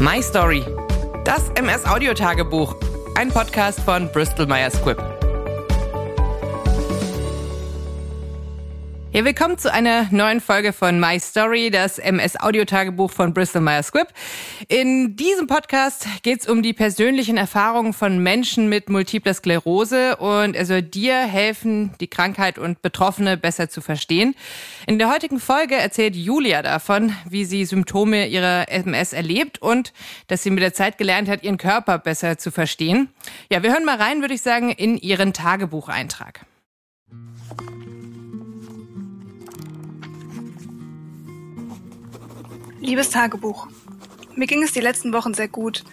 My Story. Das MS Audio Tagebuch. Ein Podcast von Bristol Myers Squibb. Ja, willkommen zu einer neuen Folge von My Story, das MS-Audio-Tagebuch von Bristol Myers Squibb. In diesem Podcast geht es um die persönlichen Erfahrungen von Menschen mit multipler Sklerose und er soll dir helfen, die Krankheit und Betroffene besser zu verstehen. In der heutigen Folge erzählt Julia davon, wie sie Symptome ihrer MS erlebt und dass sie mit der Zeit gelernt hat, ihren Körper besser zu verstehen. Ja, wir hören mal rein, würde ich sagen, in ihren Tagebucheintrag. Liebes Tagebuch, mir ging es die letzten Wochen sehr gut.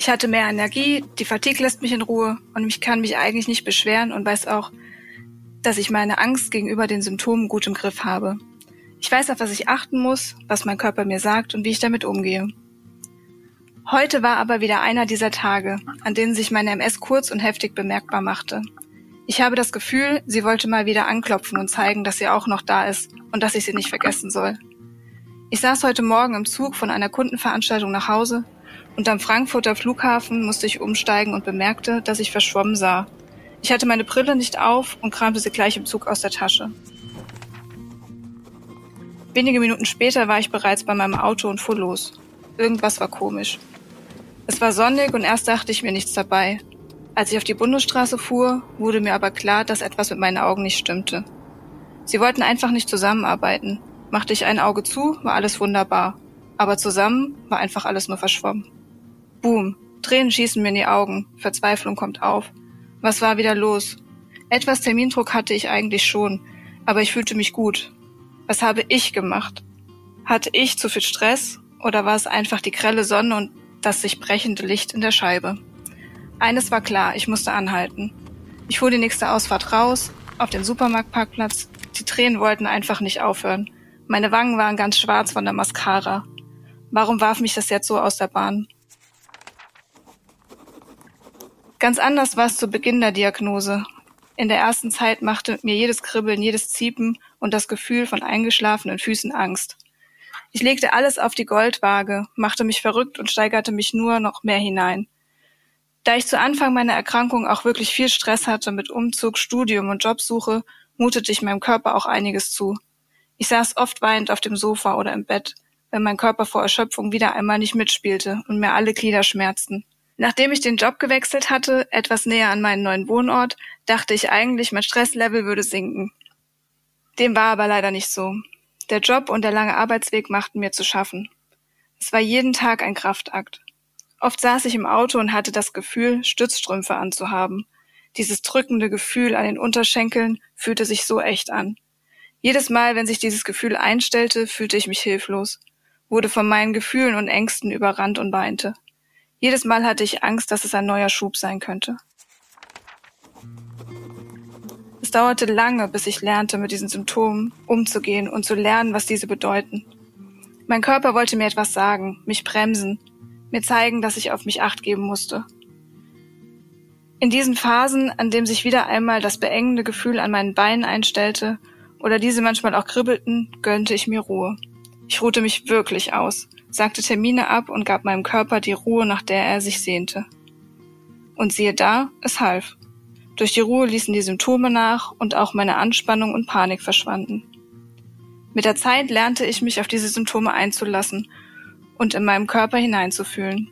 Ich hatte mehr Energie, die Fatigue lässt mich in Ruhe und ich kann mich eigentlich nicht beschweren und weiß auch, dass ich meine Angst gegenüber den Symptomen gut im Griff habe. Ich weiß, auf was ich achten muss, was mein Körper mir sagt und wie ich damit umgehe. Heute war aber wieder einer dieser Tage, an denen sich meine MS kurz und heftig bemerkbar machte. Ich habe das Gefühl, sie wollte mal wieder anklopfen und zeigen, dass sie auch noch da ist und dass ich sie nicht vergessen soll. Ich saß heute Morgen im Zug von einer Kundenveranstaltung nach Hause und am Frankfurter Flughafen musste ich umsteigen und bemerkte, dass ich verschwommen sah. Ich hatte meine Brille nicht auf und kramte sie gleich im Zug aus der Tasche. Wenige Minuten später war ich bereits bei meinem Auto und fuhr los. Irgendwas war komisch. Es war sonnig und erst dachte ich mir nichts dabei. Als ich auf die Bundesstraße fuhr, wurde mir aber klar, dass etwas mit meinen Augen nicht stimmte. Sie wollten einfach nicht zusammenarbeiten. Machte ich ein Auge zu, war alles wunderbar. Aber zusammen war einfach alles nur verschwommen. Boom. Tränen schießen mir in die Augen. Verzweiflung kommt auf. Was war wieder los? Etwas Termindruck hatte ich eigentlich schon, aber ich fühlte mich gut. Was habe ich gemacht? Hatte ich zu viel Stress oder war es einfach die grelle Sonne und das sich brechende Licht in der Scheibe? Eines war klar, ich musste anhalten. Ich fuhr die nächste Ausfahrt raus, auf den Supermarktparkplatz. Die Tränen wollten einfach nicht aufhören. Meine Wangen waren ganz schwarz von der Mascara. Warum warf mich das jetzt so aus der Bahn? Ganz anders war es zu Beginn der Diagnose. In der ersten Zeit machte mir jedes Kribbeln, jedes Ziepen und das Gefühl von eingeschlafenen Füßen Angst. Ich legte alles auf die Goldwaage, machte mich verrückt und steigerte mich nur noch mehr hinein. Da ich zu Anfang meiner Erkrankung auch wirklich viel Stress hatte mit Umzug, Studium und Jobsuche, mutete ich meinem Körper auch einiges zu. Ich saß oft weinend auf dem Sofa oder im Bett, wenn mein Körper vor Erschöpfung wieder einmal nicht mitspielte und mir alle Glieder schmerzten. Nachdem ich den Job gewechselt hatte, etwas näher an meinen neuen Wohnort, dachte ich eigentlich, mein Stresslevel würde sinken. Dem war aber leider nicht so. Der Job und der lange Arbeitsweg machten mir zu schaffen. Es war jeden Tag ein Kraftakt. Oft saß ich im Auto und hatte das Gefühl, Stützstrümpfe anzuhaben. Dieses drückende Gefühl an den Unterschenkeln fühlte sich so echt an. Jedes Mal, wenn sich dieses Gefühl einstellte, fühlte ich mich hilflos, wurde von meinen Gefühlen und Ängsten überrannt und weinte. Jedes Mal hatte ich Angst, dass es ein neuer Schub sein könnte. Es dauerte lange, bis ich lernte, mit diesen Symptomen umzugehen und zu lernen, was diese bedeuten. Mein Körper wollte mir etwas sagen, mich bremsen, mir zeigen, dass ich auf mich acht geben musste. In diesen Phasen, an dem sich wieder einmal das beengende Gefühl an meinen Beinen einstellte oder diese manchmal auch kribbelten, gönnte ich mir Ruhe. Ich ruhte mich wirklich aus, sagte Termine ab und gab meinem Körper die Ruhe, nach der er sich sehnte. Und siehe da, es half. Durch die Ruhe ließen die Symptome nach und auch meine Anspannung und Panik verschwanden. Mit der Zeit lernte ich mich auf diese Symptome einzulassen und in meinem Körper hineinzufühlen.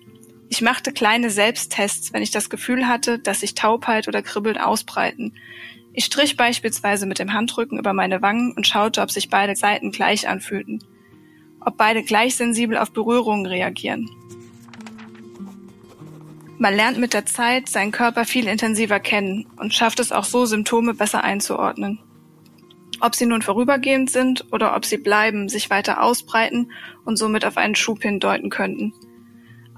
Ich machte kleine Selbsttests, wenn ich das Gefühl hatte, dass sich Taubheit oder Kribbeln ausbreiten. Ich strich beispielsweise mit dem Handrücken über meine Wangen und schaute, ob sich beide Seiten gleich anfühlten, ob beide gleich sensibel auf Berührungen reagieren. Man lernt mit der Zeit seinen Körper viel intensiver kennen und schafft es auch so, Symptome besser einzuordnen. Ob sie nun vorübergehend sind oder ob sie bleiben, sich weiter ausbreiten und somit auf einen Schub hindeuten könnten.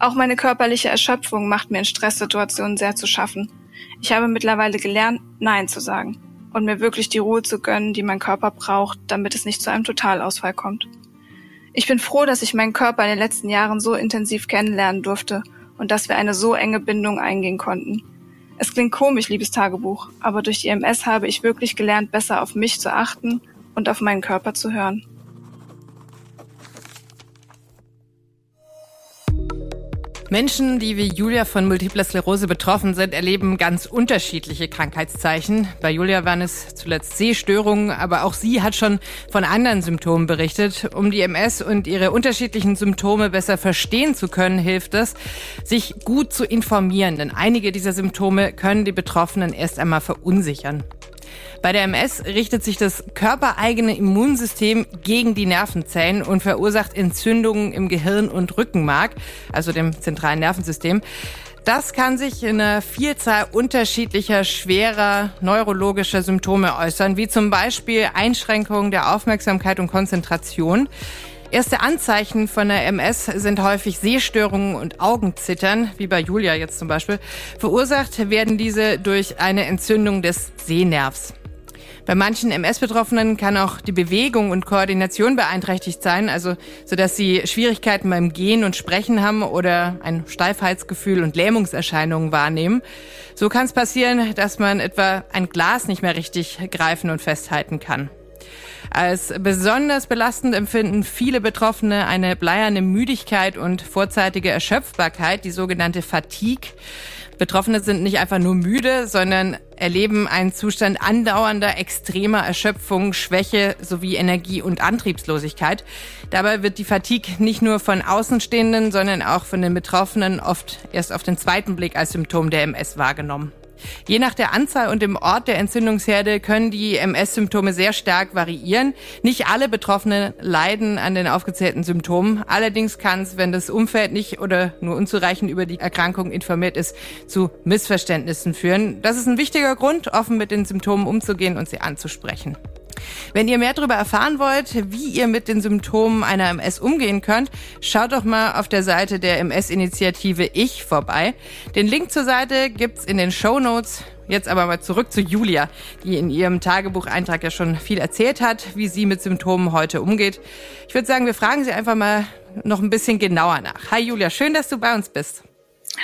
Auch meine körperliche Erschöpfung macht mir in Stresssituationen sehr zu schaffen. Ich habe mittlerweile gelernt, Nein zu sagen und mir wirklich die Ruhe zu gönnen, die mein Körper braucht, damit es nicht zu einem Totalausfall kommt. Ich bin froh, dass ich meinen Körper in den letzten Jahren so intensiv kennenlernen durfte und dass wir eine so enge Bindung eingehen konnten. Es klingt komisch, liebes Tagebuch, aber durch die MS habe ich wirklich gelernt, besser auf mich zu achten und auf meinen Körper zu hören. Menschen, die wie Julia von Multipler Sklerose betroffen sind, erleben ganz unterschiedliche Krankheitszeichen. Bei Julia waren es zuletzt Sehstörungen, aber auch sie hat schon von anderen Symptomen berichtet. Um die MS und ihre unterschiedlichen Symptome besser verstehen zu können, hilft es, sich gut zu informieren, denn einige dieser Symptome können die Betroffenen erst einmal verunsichern. Bei der MS richtet sich das körpereigene Immunsystem gegen die Nervenzellen und verursacht Entzündungen im Gehirn und Rückenmark, also dem zentralen Nervensystem. Das kann sich in einer Vielzahl unterschiedlicher, schwerer neurologischer Symptome äußern, wie zum Beispiel Einschränkungen der Aufmerksamkeit und Konzentration. Erste Anzeichen von der MS sind häufig Sehstörungen und Augenzittern, wie bei Julia jetzt zum Beispiel. Verursacht werden diese durch eine Entzündung des Sehnervs. Bei manchen MS-Betroffenen kann auch die Bewegung und Koordination beeinträchtigt sein, also so dass sie Schwierigkeiten beim Gehen und Sprechen haben oder ein Steifheitsgefühl und Lähmungserscheinungen wahrnehmen. So kann es passieren, dass man etwa ein Glas nicht mehr richtig greifen und festhalten kann. Als besonders belastend empfinden viele Betroffene eine bleierne Müdigkeit und vorzeitige Erschöpfbarkeit, die sogenannte Fatigue. Betroffene sind nicht einfach nur müde, sondern erleben einen Zustand andauernder extremer Erschöpfung, Schwäche sowie Energie- und Antriebslosigkeit. Dabei wird die Fatigue nicht nur von Außenstehenden, sondern auch von den Betroffenen oft erst auf den zweiten Blick als Symptom der MS wahrgenommen. Je nach der Anzahl und dem Ort der Entzündungsherde können die MS-Symptome sehr stark variieren. Nicht alle Betroffenen leiden an den aufgezählten Symptomen. Allerdings kann es, wenn das Umfeld nicht oder nur unzureichend über die Erkrankung informiert ist, zu Missverständnissen führen. Das ist ein wichtiger Grund, offen mit den Symptomen umzugehen und sie anzusprechen. Wenn ihr mehr darüber erfahren wollt, wie ihr mit den Symptomen einer MS umgehen könnt, schaut doch mal auf der Seite der MS-Initiative Ich vorbei. Den Link zur Seite gibt's in den Show Notes. Jetzt aber mal zurück zu Julia, die in ihrem Tagebucheintrag ja schon viel erzählt hat, wie sie mit Symptomen heute umgeht. Ich würde sagen, wir fragen sie einfach mal noch ein bisschen genauer nach. Hi Julia, schön, dass du bei uns bist.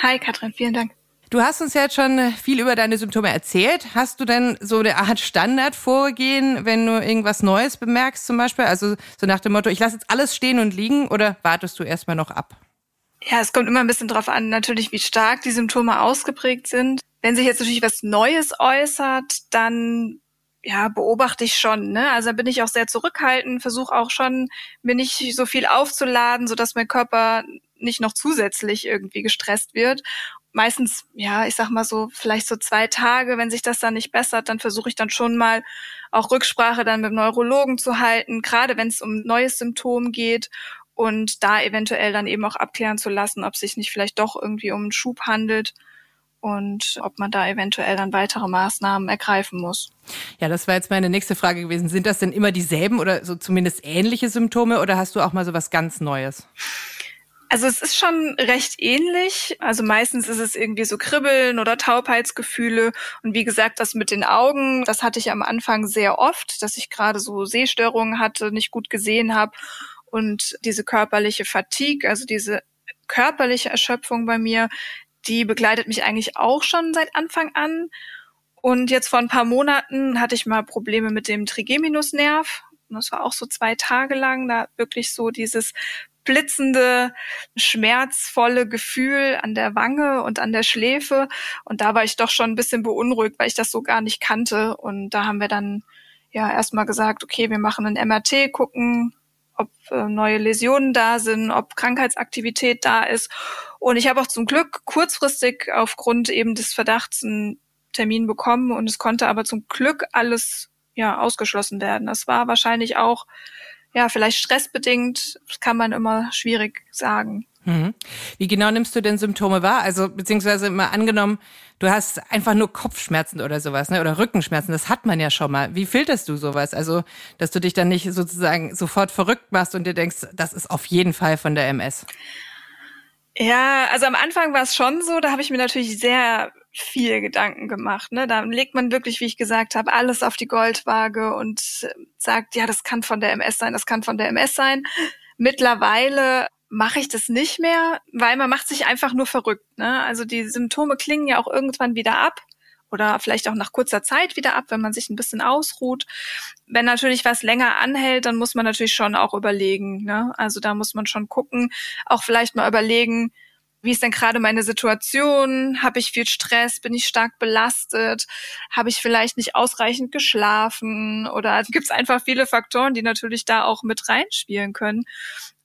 Hi Katrin, vielen Dank. Du hast uns jetzt schon viel über deine Symptome erzählt. Hast du denn so eine Art Standardvorgehen, wenn du irgendwas Neues bemerkst zum Beispiel? Also so nach dem Motto, ich lasse jetzt alles stehen und liegen oder wartest du erstmal noch ab? Ja, es kommt immer ein bisschen drauf an, natürlich, wie stark die Symptome ausgeprägt sind. Wenn sich jetzt natürlich was Neues äußert, dann ja, beobachte ich schon. Ne? Also da bin ich auch sehr zurückhaltend, versuche auch schon, mir nicht so viel aufzuladen, sodass mein Körper nicht noch zusätzlich irgendwie gestresst wird meistens, ja, ich sag mal so, vielleicht so zwei Tage, wenn sich das dann nicht bessert, dann versuche ich dann schon mal auch Rücksprache dann mit dem Neurologen zu halten, gerade wenn es um neues Symptom geht und da eventuell dann eben auch abklären zu lassen, ob sich nicht vielleicht doch irgendwie um einen Schub handelt und ob man da eventuell dann weitere Maßnahmen ergreifen muss. Ja, das war jetzt meine nächste Frage gewesen. Sind das denn immer dieselben oder so zumindest ähnliche Symptome oder hast du auch mal so was ganz Neues? Also es ist schon recht ähnlich. Also meistens ist es irgendwie so Kribbeln oder Taubheitsgefühle. Und wie gesagt, das mit den Augen, das hatte ich am Anfang sehr oft, dass ich gerade so Sehstörungen hatte, nicht gut gesehen habe. Und diese körperliche Fatigue, also diese körperliche Erschöpfung bei mir, die begleitet mich eigentlich auch schon seit Anfang an. Und jetzt vor ein paar Monaten hatte ich mal Probleme mit dem Trigeminusnerv. Das war auch so zwei Tage lang, da wirklich so dieses blitzende, schmerzvolle Gefühl an der Wange und an der Schläfe. Und da war ich doch schon ein bisschen beunruhigt, weil ich das so gar nicht kannte. Und da haben wir dann ja erstmal gesagt, okay, wir machen ein MRT, gucken, ob äh, neue Läsionen da sind, ob Krankheitsaktivität da ist. Und ich habe auch zum Glück kurzfristig aufgrund eben des Verdachts einen Termin bekommen und es konnte aber zum Glück alles ja ausgeschlossen werden. Das war wahrscheinlich auch ja, vielleicht stressbedingt, das kann man immer schwierig sagen. Mhm. Wie genau nimmst du denn Symptome wahr? Also beziehungsweise mal angenommen, du hast einfach nur Kopfschmerzen oder sowas, ne? Oder Rückenschmerzen, das hat man ja schon mal. Wie filterst du sowas? Also, dass du dich dann nicht sozusagen sofort verrückt machst und dir denkst, das ist auf jeden Fall von der MS. Ja, also am Anfang war es schon so, da habe ich mir natürlich sehr viel Gedanken gemacht. Ne? Da legt man wirklich, wie ich gesagt habe, alles auf die Goldwaage und sagt, ja, das kann von der MS sein, das kann von der MS sein. Mittlerweile mache ich das nicht mehr, weil man macht sich einfach nur verrückt. Ne? Also die Symptome klingen ja auch irgendwann wieder ab oder vielleicht auch nach kurzer Zeit wieder ab, wenn man sich ein bisschen ausruht. Wenn natürlich was länger anhält, dann muss man natürlich schon auch überlegen. Ne? Also da muss man schon gucken, auch vielleicht mal überlegen, wie ist denn gerade meine Situation? Habe ich viel Stress? Bin ich stark belastet? Habe ich vielleicht nicht ausreichend geschlafen? Oder gibt es einfach viele Faktoren, die natürlich da auch mit reinspielen können.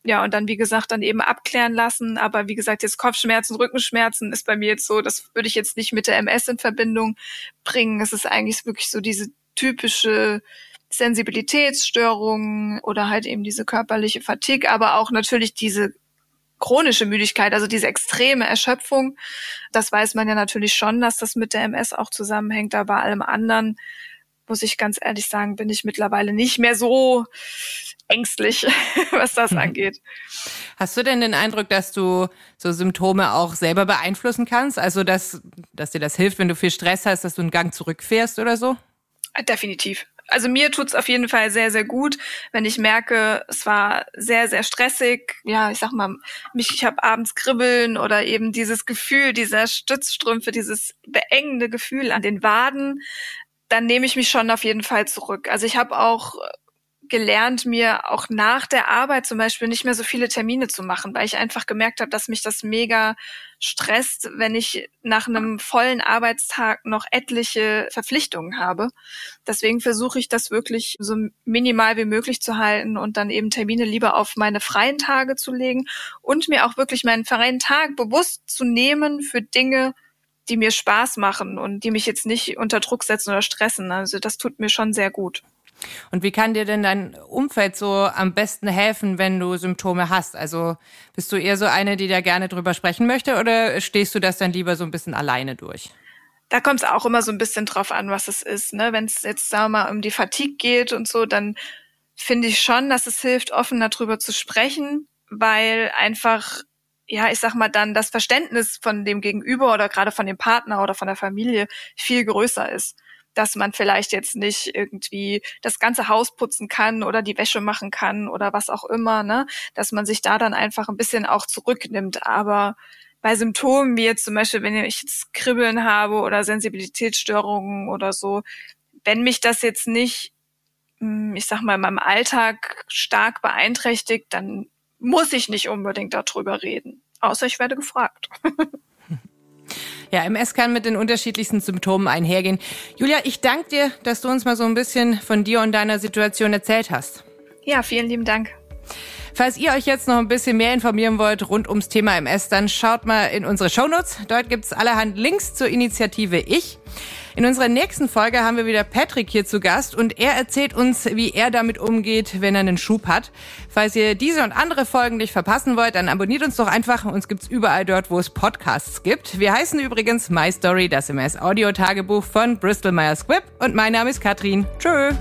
Ja, und dann, wie gesagt, dann eben abklären lassen. Aber wie gesagt, jetzt Kopfschmerzen, Rückenschmerzen ist bei mir jetzt so, das würde ich jetzt nicht mit der MS in Verbindung bringen. Es ist eigentlich wirklich so diese typische Sensibilitätsstörung oder halt eben diese körperliche Fatigue, aber auch natürlich diese chronische Müdigkeit, also diese extreme Erschöpfung. Das weiß man ja natürlich schon, dass das mit der MS auch zusammenhängt, aber bei allem anderen muss ich ganz ehrlich sagen, bin ich mittlerweile nicht mehr so ängstlich, was das mhm. angeht. Hast du denn den Eindruck, dass du so Symptome auch selber beeinflussen kannst? Also, dass, dass dir das hilft, wenn du viel Stress hast, dass du einen Gang zurückfährst oder so? Definitiv also mir tut's auf jeden Fall sehr, sehr gut, wenn ich merke, es war sehr, sehr stressig. Ja, ich sag mal, mich, ich habe abends Kribbeln oder eben dieses Gefühl dieser Stützstrümpfe, dieses beengende Gefühl an den Waden, dann nehme ich mich schon auf jeden Fall zurück. Also ich habe auch gelernt, mir auch nach der Arbeit zum Beispiel nicht mehr so viele Termine zu machen, weil ich einfach gemerkt habe, dass mich das mega stresst, wenn ich nach einem vollen Arbeitstag noch etliche Verpflichtungen habe. Deswegen versuche ich das wirklich so minimal wie möglich zu halten und dann eben Termine lieber auf meine freien Tage zu legen und mir auch wirklich meinen freien Tag bewusst zu nehmen für Dinge, die mir Spaß machen und die mich jetzt nicht unter Druck setzen oder stressen. Also das tut mir schon sehr gut. Und wie kann dir denn dein Umfeld so am besten helfen, wenn du Symptome hast? Also bist du eher so eine, die da gerne drüber sprechen möchte oder stehst du das dann lieber so ein bisschen alleine durch? Da kommt es auch immer so ein bisschen drauf an, was es ist. Ne? Wenn es jetzt, sagen wir mal, um die Fatigue geht und so, dann finde ich schon, dass es hilft, offen darüber zu sprechen, weil einfach ja, ich sag mal dann das Verständnis von dem Gegenüber oder gerade von dem Partner oder von der Familie viel größer ist dass man vielleicht jetzt nicht irgendwie das ganze Haus putzen kann oder die Wäsche machen kann oder was auch immer, ne? Dass man sich da dann einfach ein bisschen auch zurücknimmt. Aber bei Symptomen, wie jetzt zum Beispiel, wenn ich jetzt Kribbeln habe oder Sensibilitätsstörungen oder so, wenn mich das jetzt nicht, hm, ich sag mal, in meinem Alltag stark beeinträchtigt, dann muss ich nicht unbedingt darüber reden. Außer ich werde gefragt. Ja, MS kann mit den unterschiedlichsten Symptomen einhergehen. Julia, ich danke dir, dass du uns mal so ein bisschen von dir und deiner Situation erzählt hast. Ja, vielen lieben Dank. Falls ihr euch jetzt noch ein bisschen mehr informieren wollt rund ums Thema MS, dann schaut mal in unsere Shownotes. Dort gibt's allerhand Links zur Initiative Ich. In unserer nächsten Folge haben wir wieder Patrick hier zu Gast und er erzählt uns, wie er damit umgeht, wenn er einen Schub hat. Falls ihr diese und andere Folgen nicht verpassen wollt, dann abonniert uns doch einfach. Uns gibt's überall dort, wo es Podcasts gibt. Wir heißen übrigens My Story, das MS Audio Tagebuch von Bristol Myers Squibb und mein Name ist Katrin. Tschö.